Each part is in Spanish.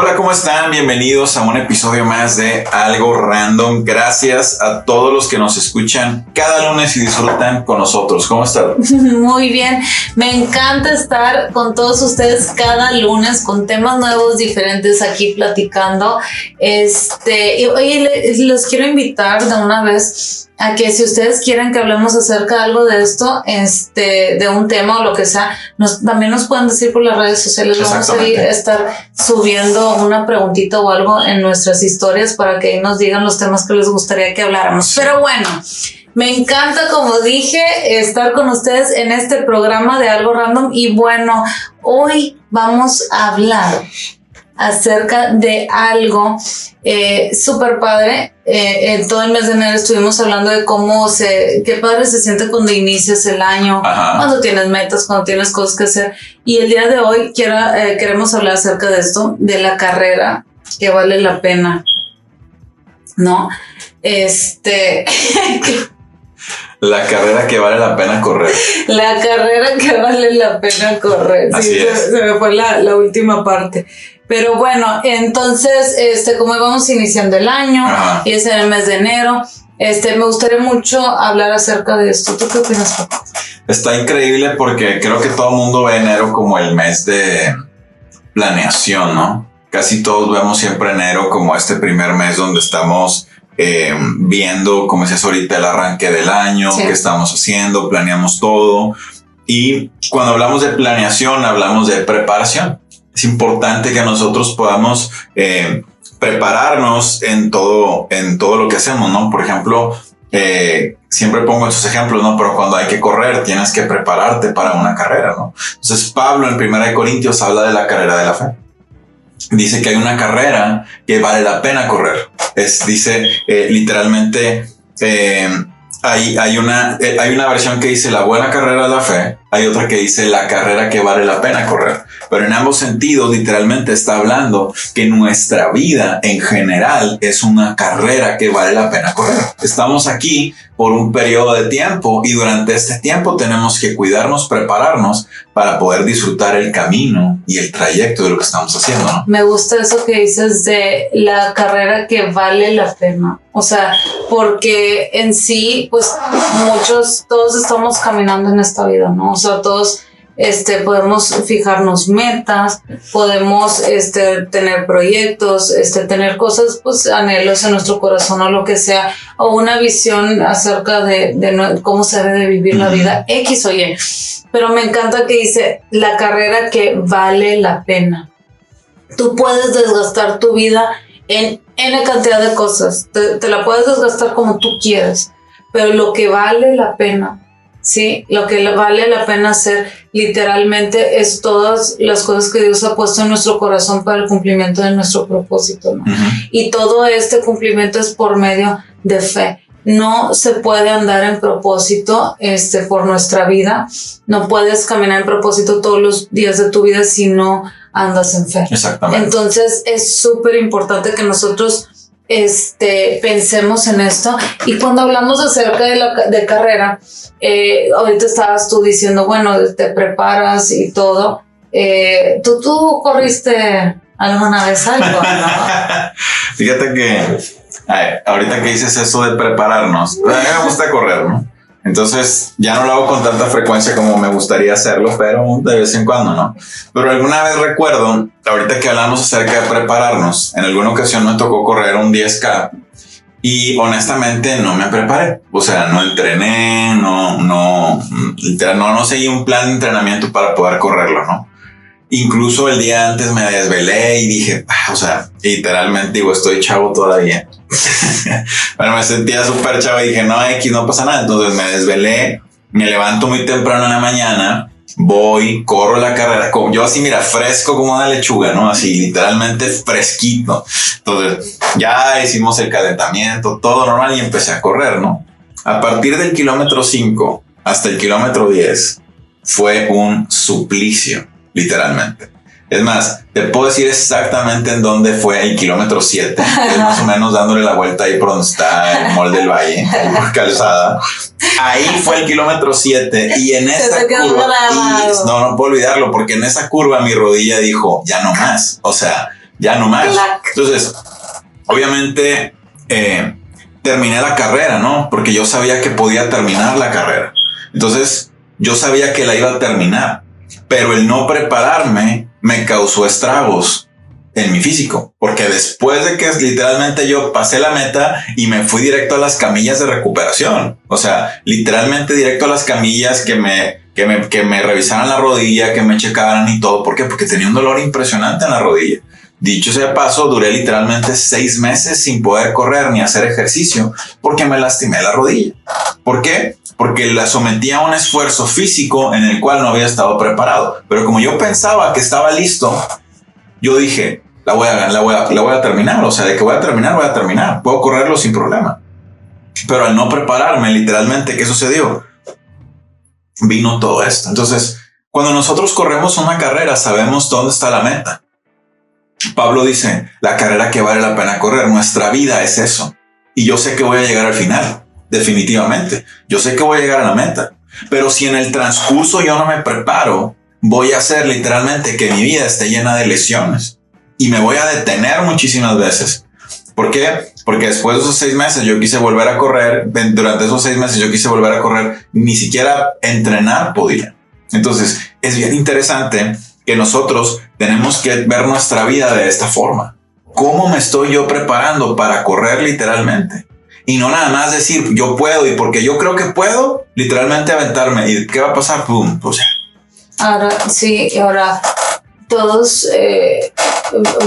Hola, ¿cómo están? Bienvenidos a un episodio más de Algo Random. Gracias a todos los que nos escuchan cada lunes y disfrutan con nosotros. ¿Cómo están? Muy bien, me encanta estar con todos ustedes cada lunes con temas nuevos, diferentes aquí platicando. Este, y oye, los quiero invitar de una vez a que si ustedes quieren que hablemos acerca de algo de esto, este, de un tema o lo que sea, nos, también nos pueden decir por las redes sociales. Vamos a estar subiendo una preguntita o algo en nuestras historias para que nos digan los temas que les gustaría que habláramos. Pero bueno, me encanta, como dije, estar con ustedes en este programa de algo random y bueno, hoy vamos a hablar acerca de algo eh, súper padre. Eh, en todo el mes de enero estuvimos hablando de cómo se, qué padre se siente cuando inicias el año, cuando tienes metas, cuando tienes cosas que hacer. Y el día de hoy quiero, eh, queremos hablar acerca de esto, de la carrera que vale la pena. ¿No? Este. La carrera que vale la pena correr. La carrera que vale la pena correr. Así sí, es. Se, me fue la, la última parte. Pero bueno, entonces, este, como vamos iniciando el año y es en el mes de enero, este, me gustaría mucho hablar acerca de esto. ¿Tú qué opinas, papá? Está increíble porque creo que todo el mundo ve enero como el mes de planeación, ¿no? Casi todos vemos siempre enero como este primer mes donde estamos eh, viendo, como decías ahorita, el arranque del año, Sí. qué estamos haciendo, planeamos todo. Y cuando hablamos de planeación, hablamos de preparación. Es importante que nosotros podamos eh, prepararnos en todo, en todo lo que hacemos, ¿no? Por ejemplo, eh, siempre pongo esos ejemplos, ¿no? Pero cuando hay que correr, tienes que prepararte para una carrera, ¿no? Entonces, Pablo en 1 Corintios habla de la carrera de la fe. Dice que hay una carrera que vale la pena correr. Es, dice eh, literalmente, eh, hay, hay, una, eh, hay una versión que dice la buena carrera de la fe, hay otra que dice la carrera que vale la pena correr. Pero en ambos sentidos, literalmente está hablando que nuestra vida en general es una carrera que vale la pena correr. Estamos aquí por un periodo de tiempo y durante este tiempo tenemos que cuidarnos, prepararnos para poder disfrutar el camino y el trayecto de lo que estamos haciendo, ¿no? Me gusta eso que dices de la carrera que vale la pena. O sea, porque en sí, pues muchos, todos estamos caminando en esta vida, ¿no? O sea, todos este, podemos fijarnos metas, podemos este, tener proyectos, este, tener cosas, pues anhelos en nuestro corazón o lo que sea, o una visión acerca de, de no- cómo se debe de vivir la vida X o Y. Pero me encanta que dice la carrera que vale la pena. Tú puedes desgastar tu vida en N cantidad de cosas, te, te la puedes desgastar como tú quieras, pero lo que vale la pena Sí, lo que le- vale la pena hacer literalmente es todas las cosas que Dios ha puesto en nuestro corazón para el cumplimiento de nuestro propósito. ¿no? Y todo este cumplimiento es por medio de fe. No se puede andar en propósito este, por nuestra vida. No puedes caminar en propósito todos los días de tu vida si no andas en fe. Exactamente. Entonces es súper importante que nosotros este, pensemos en esto. Y cuando hablamos acerca de la de carrera, eh, ahorita estabas tú diciendo, bueno, te preparas y todo. Eh, ¿tú, ¿Tú corriste alguna vez algo? ¿no? Fíjate que ahorita que dices eso de prepararnos, a mí me gusta correr, ¿no? Entonces ya no lo hago con tanta frecuencia como me gustaría hacerlo, pero de vez en cuando, ¿no? Pero alguna vez recuerdo, ahorita que hablamos acerca de prepararnos, en alguna ocasión me tocó correr un 10K y honestamente no me preparé. O sea, no entrené, no, no, no, no seguí un plan de entrenamiento para poder correrlo, ¿no? Incluso el día antes me desvelé y dije, "Ah", o sea, literalmente digo, estoy chavo todavía. Pero me sentía súper chavo y dije, no, X, no pasa nada. Entonces me desvelé, me levanto muy temprano en la mañana voy, corro la carrera, como yo así, mira, fresco como una lechuga, ¿no? Así literalmente fresquito. Entonces, ya hicimos el calentamiento, todo normal y empecé a correr, ¿no? A partir del kilómetro 5 hasta el kilómetro 10 fue un suplicio, literalmente. Es más, te puedo decir exactamente en dónde fue el kilómetro 7, más o menos dándole la vuelta ahí por donde está el Mall del Valle, por calzada. Ahí fue el kilómetro 7 y en esa curva, no, no puedo olvidarlo, porque en esa curva mi rodilla dijo, ya no más, o sea, ya no más. Entonces, obviamente, eh, terminé la carrera, ¿no? Porque yo sabía que podía terminar la carrera. Entonces, yo sabía que la iba a terminar, pero el no prepararme me causó estragos en mi físico, porque después de que literalmente yo pasé la meta y me fui directo a las camillas de recuperación, o sea, literalmente directo a las camillas que me, que me, que me revisaran la rodilla, que me checaran y todo, ¿por qué? Porque tenía un dolor impresionante en la rodilla. Dicho sea paso, duré literalmente seis meses sin poder correr ni hacer ejercicio porque me lastimé la rodilla. ¿Por qué? Porque la sometí a un esfuerzo físico en el cual no había estado preparado. Pero como yo pensaba que estaba listo, yo dije, la voy a, la voy a, la voy a terminar. O sea, de que voy a terminar, voy a terminar. Puedo correrlo sin problema. Pero al no prepararme, literalmente, ¿qué sucedió? Vino todo esto. Entonces, cuando nosotros corremos una carrera, sabemos dónde está la meta Pablo dice, la carrera que vale la pena correr, nuestra vida es eso. Y yo sé que voy a llegar al final, definitivamente. Yo sé que voy a llegar a la meta. Pero si en el transcurso yo no me preparo, voy a hacer literalmente que mi vida esté llena de lesiones. Y me voy a detener muchísimas veces. ¿Por qué? Porque después de esos seis meses yo quise volver a correr. Durante esos seis meses yo quise volver a correr. Ni siquiera entrenar podía. Entonces es bien interesante que nosotros tenemos que ver nuestra vida de esta forma. ¿Cómo me estoy yo preparando para correr literalmente? Y no nada más decir yo puedo y porque yo creo que puedo, literalmente aventarme. ¿Y qué va a pasar? ¡Pum! Pues ahora, sí, ahora todos eh,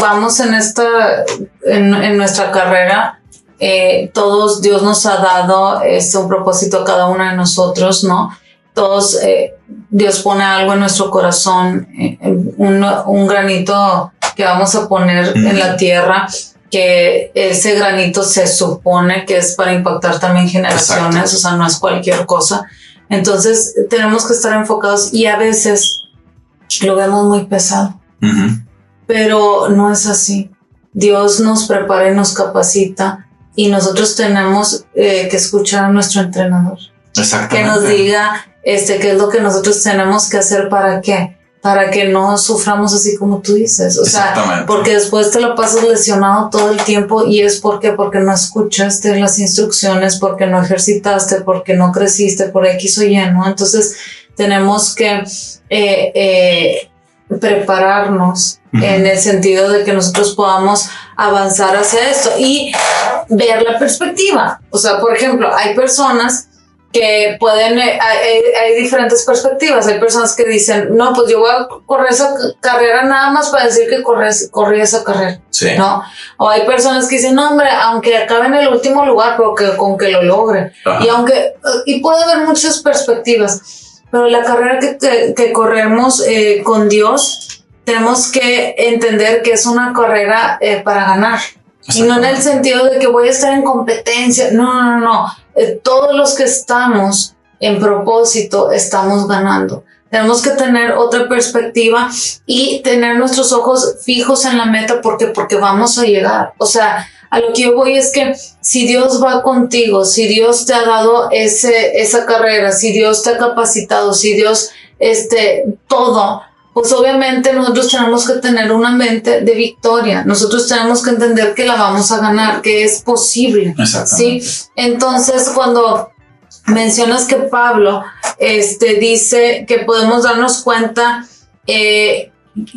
vamos en esta, en, nuestra carrera. Eh, todos Dios nos ha dado este, un propósito a cada uno de nosotros, ¿no? Todos, eh, Dios pone algo en nuestro corazón, eh, un, un, granito que vamos a poner en la tierra, que ese granito se supone que es para impactar también generaciones, o sea, no es cualquier cosa. Entonces tenemos que estar enfocados y a veces lo vemos muy pesado, pero no es así. Dios nos prepara y nos capacita y nosotros tenemos eh, que escuchar a nuestro entrenador. Que nos diga este, qué es lo que nosotros tenemos que hacer para qué, para que no suframos así como tú dices, o sea, porque después te lo pasas lesionado todo el tiempo y es porque porque no escuchaste las instrucciones, porque no ejercitaste, porque no creciste por X o Y, ¿no? Entonces tenemos que eh, eh, prepararnos en el sentido de que nosotros podamos avanzar hacia esto y ver la perspectiva. O sea, por ejemplo, hay personas que pueden, eh, hay, diferentes perspectivas. Hay personas que dicen, no, pues yo voy a correr esa carrera nada más para decir que corrí esa carrera. ¿no? O hay personas que dicen, no, hombre, aunque acabe en el último lugar, pero que con que lo logre. Y aunque, y puede haber muchas perspectivas, pero la carrera que, que, corremos eh, con Dios, tenemos que entender que es una carrera eh, para ganar. Y no en el sentido de que voy a estar en competencia. No, no, no. Eh, todos los que estamos en propósito estamos ganando. Tenemos que tener otra perspectiva y tener nuestros ojos fijos en la meta porque, porque vamos a llegar. O sea, a lo que yo voy es que si Dios va contigo, si Dios te ha dado ese, esa carrera, si Dios te ha capacitado, si Dios, este, todo, pues obviamente nosotros tenemos que tener una mente de victoria. Nosotros tenemos que entender que la vamos a ganar, que es posible. Sí. Entonces, cuando mencionas que Pablo este, dice que podemos darnos cuenta eh,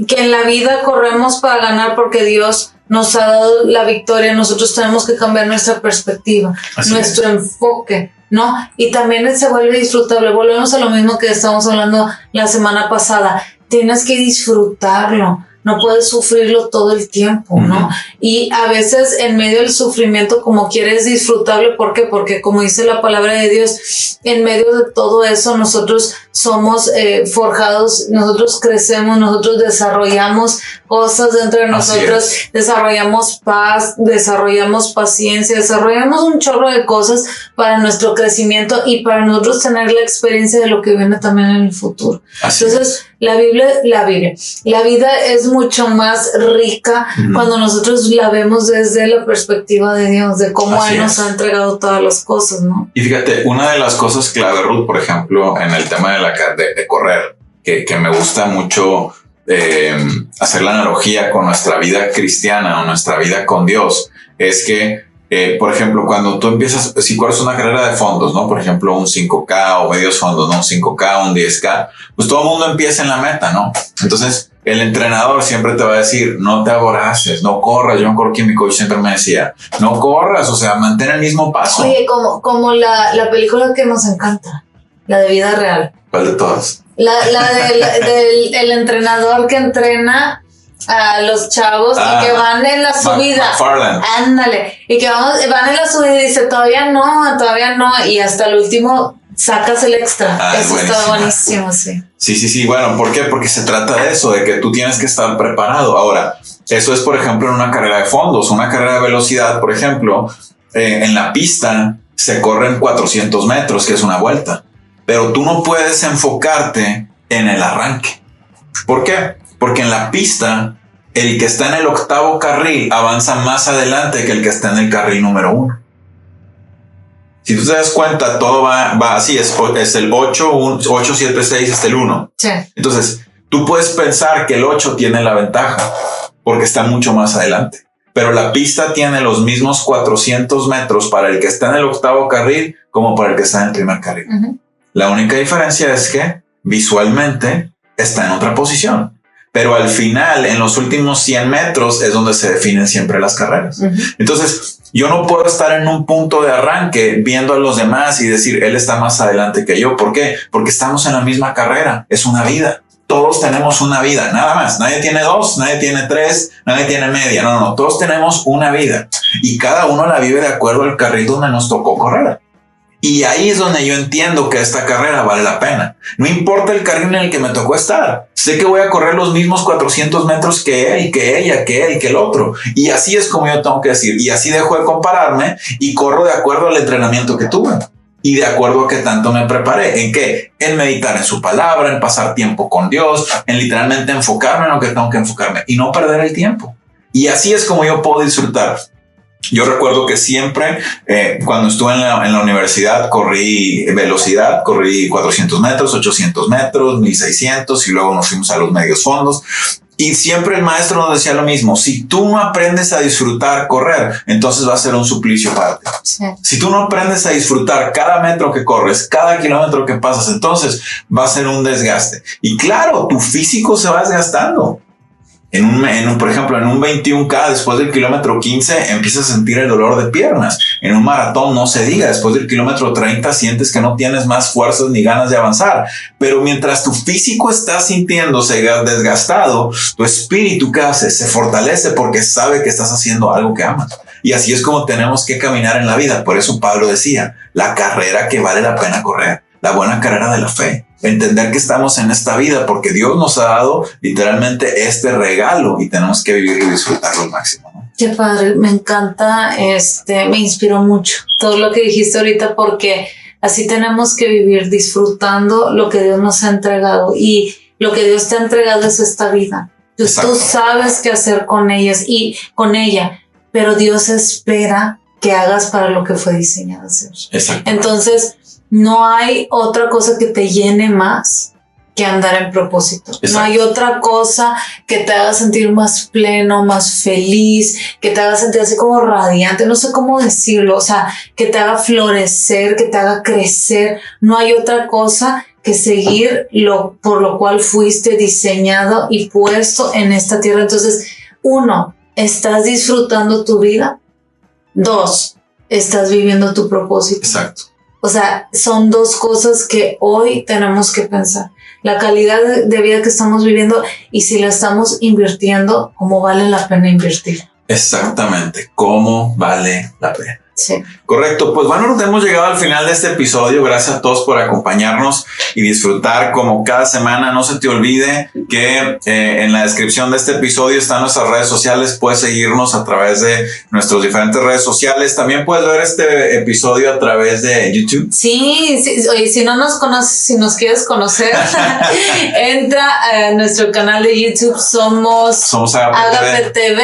que en la vida corremos para ganar porque Dios nos ha dado la victoria, nosotros tenemos que cambiar nuestra perspectiva, nuestro enfoque. ¿no? Y también se vuelve disfrutable. Volvemos a lo mismo que estábamos hablando la semana pasada tienes que disfrutarlo, no puedes sufrirlo todo el tiempo, ¿no? Y a veces en medio del sufrimiento, como quieres disfrutarlo, ¿por qué? Porque como dice la palabra de Dios, en medio de todo eso nosotros somos eh, forjados, nosotros crecemos, nosotros desarrollamos cosas dentro de nosotros, desarrollamos paz, desarrollamos paciencia, desarrollamos un chorro de cosas para nuestro crecimiento y para nosotros tener la experiencia de lo que viene también en el futuro. Entonces, la Biblia, la Biblia, la vida es mucho más rica cuando nosotros la vemos desde la perspectiva de Dios, de cómo Él nos ha entregado todas las cosas, ¿no? Y fíjate, una de las cosas clave, Ruth, por ejemplo, en el tema de, la, de, correr, que, que, me gusta mucho eh, hacer la analogía con nuestra vida cristiana o nuestra vida con Dios, es que eh, por ejemplo, cuando tú empiezas, si corres una carrera de fondos, ¿no? Por ejemplo, un 5K o medios fondos, ¿no? Un 5K, un 10K, pues todo el mundo empieza en la meta, ¿no? Entonces, el entrenador siempre te va a decir, no te aboraces, no corras. Yo me acuerdo que mi coach siempre me decía, no corras, o sea, mantén el mismo paso. Oye, como, como la, la película que nos encanta, la de vida real. ¿Cuál de todas? La, la del, del entrenador que entrena a los chavos y que ah, van en la subida. Ándale. Y que vamos, van en la subida y dice, todavía no, todavía no. Y hasta el último sacas el extra. Ah, eso está buenísimo, sí. Sí, sí, sí. Bueno, ¿por qué? Porque se trata de eso, de que tú tienes que estar preparado. Ahora, eso es, por ejemplo, en una carrera de fondos, una carrera de velocidad, por ejemplo, eh, en la pista se corren 400 metros, que es una vuelta. Pero tú no puedes enfocarte en el arranque. ¿Por qué? Porque en la pista, el que está en el octavo carril avanza más adelante que el que está en el carril número uno. Si tú te das cuenta, todo va, va así, es, es el 8, 8, 7, 6, es el 1. Sí. Entonces, tú puedes pensar que el 8 tiene la ventaja porque está mucho más adelante. Pero la pista tiene los mismos 400 metros para el que está en el octavo carril como para el que está en el primer carril. La única diferencia es que visualmente está en otra posición pero al final, en los últimos 100 metros, es donde se definen siempre las carreras. Entonces, yo no puedo estar en un punto de arranque viendo a los demás y decir, él está más adelante que yo. ¿Por qué? Porque estamos en la misma carrera. Es una vida. Todos tenemos una vida, nada más. Nadie tiene dos, nadie tiene tres, nadie tiene media. No, no, todos tenemos una vida y cada uno la vive de acuerdo al carril donde nos tocó correr. Y ahí es donde yo entiendo que esta carrera vale la pena. No importa el carril en el que me tocó estar. Sé que voy a correr los mismos 400 metros que él, que ella, que él, que el otro. Y así es como yo tengo que decir. Y así dejo de compararme y corro de acuerdo al entrenamiento que tuve. Y de acuerdo a que tanto me preparé. ¿En qué? En meditar en su palabra, en pasar tiempo con Dios, en literalmente enfocarme en lo que tengo que enfocarme y no perder el tiempo. Y así es como yo puedo disfrutar yo recuerdo que siempre, eh, cuando estuve en la, en la, universidad, corrí velocidad, corrí 400 metros, 800 metros, 1600 y luego nos fuimos a los medios fondos. Y siempre el maestro nos decía lo mismo, si tú no aprendes a disfrutar correr, entonces va a ser un suplicio para ti. Si tú no aprendes a disfrutar cada metro que corres, cada kilómetro que pasas, entonces va a ser un desgaste. Y claro, tu físico se va desgastando. En un, en un, por ejemplo, en un 21K, después del kilómetro 15, empiezas a sentir el dolor de piernas. En un maratón, no se diga, después del kilómetro 30, sientes que no tienes más fuerzas ni ganas de avanzar. Pero mientras tu físico está sintiéndose desgastado, tu espíritu, ¿qué hace? Se fortalece porque sabe que estás haciendo algo que amas. Y así es como tenemos que caminar en la vida. Por eso Pablo decía, la carrera que vale la pena correr, la buena carrera de la fe entender que estamos en esta vida porque Dios nos ha dado literalmente este regalo y tenemos que vivir y disfrutarlo al máximo. Qué padre, me encanta, este, me inspiró mucho todo lo que dijiste ahorita porque así tenemos que vivir disfrutando lo que Dios nos ha entregado y lo que Dios te ha entregado es esta vida. Tú, tú sabes qué hacer con ellas y con ella, pero Dios espera que hagas para lo que fue diseñado hacer. Entonces, no hay otra cosa que te llene más que andar en propósito. No hay otra cosa que te haga sentir más pleno, más feliz, que te haga sentir así como radiante, no sé cómo decirlo, o sea, que te haga florecer, que te haga crecer. No hay otra cosa que seguir lo por lo cual fuiste diseñado y puesto en esta tierra. Entonces, uno, estás disfrutando tu vida. Dos, estás viviendo tu propósito. Exacto. O sea, son dos cosas que hoy tenemos que pensar. La calidad de vida que estamos viviendo y si la estamos invirtiendo, cómo vale la pena invertir. Exactamente, cómo vale la pena. Sí. Correcto, pues bueno, hemos llegado al final de este episodio. Gracias a todos por acompañarnos y disfrutar como cada semana. No se te olvide que eh, en la descripción de este episodio están nuestras redes sociales. Puedes seguirnos a través de nuestras diferentes redes sociales. También puedes ver este episodio a través de YouTube. Sí, sí. Oye, si no nos conoces, si nos quieres conocer, entra a nuestro canal de YouTube. Somos, Somos Agape TV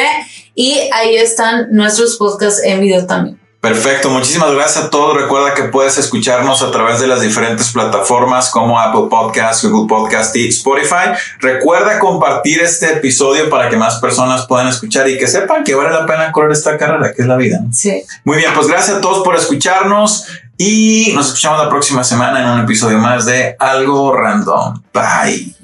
y ahí están nuestros podcasts en video también. Perfecto, muchísimas gracias a todos. Recuerda que puedes escucharnos a través de las diferentes plataformas como Apple Podcast, Google Podcast y Spotify. Recuerda compartir este episodio para que más personas puedan escuchar y que sepan que vale la pena correr esta carrera, que es la vida. Sí. Muy bien, pues gracias a todos por escucharnos y nos escuchamos la próxima semana en un episodio más de Algo Random. Bye.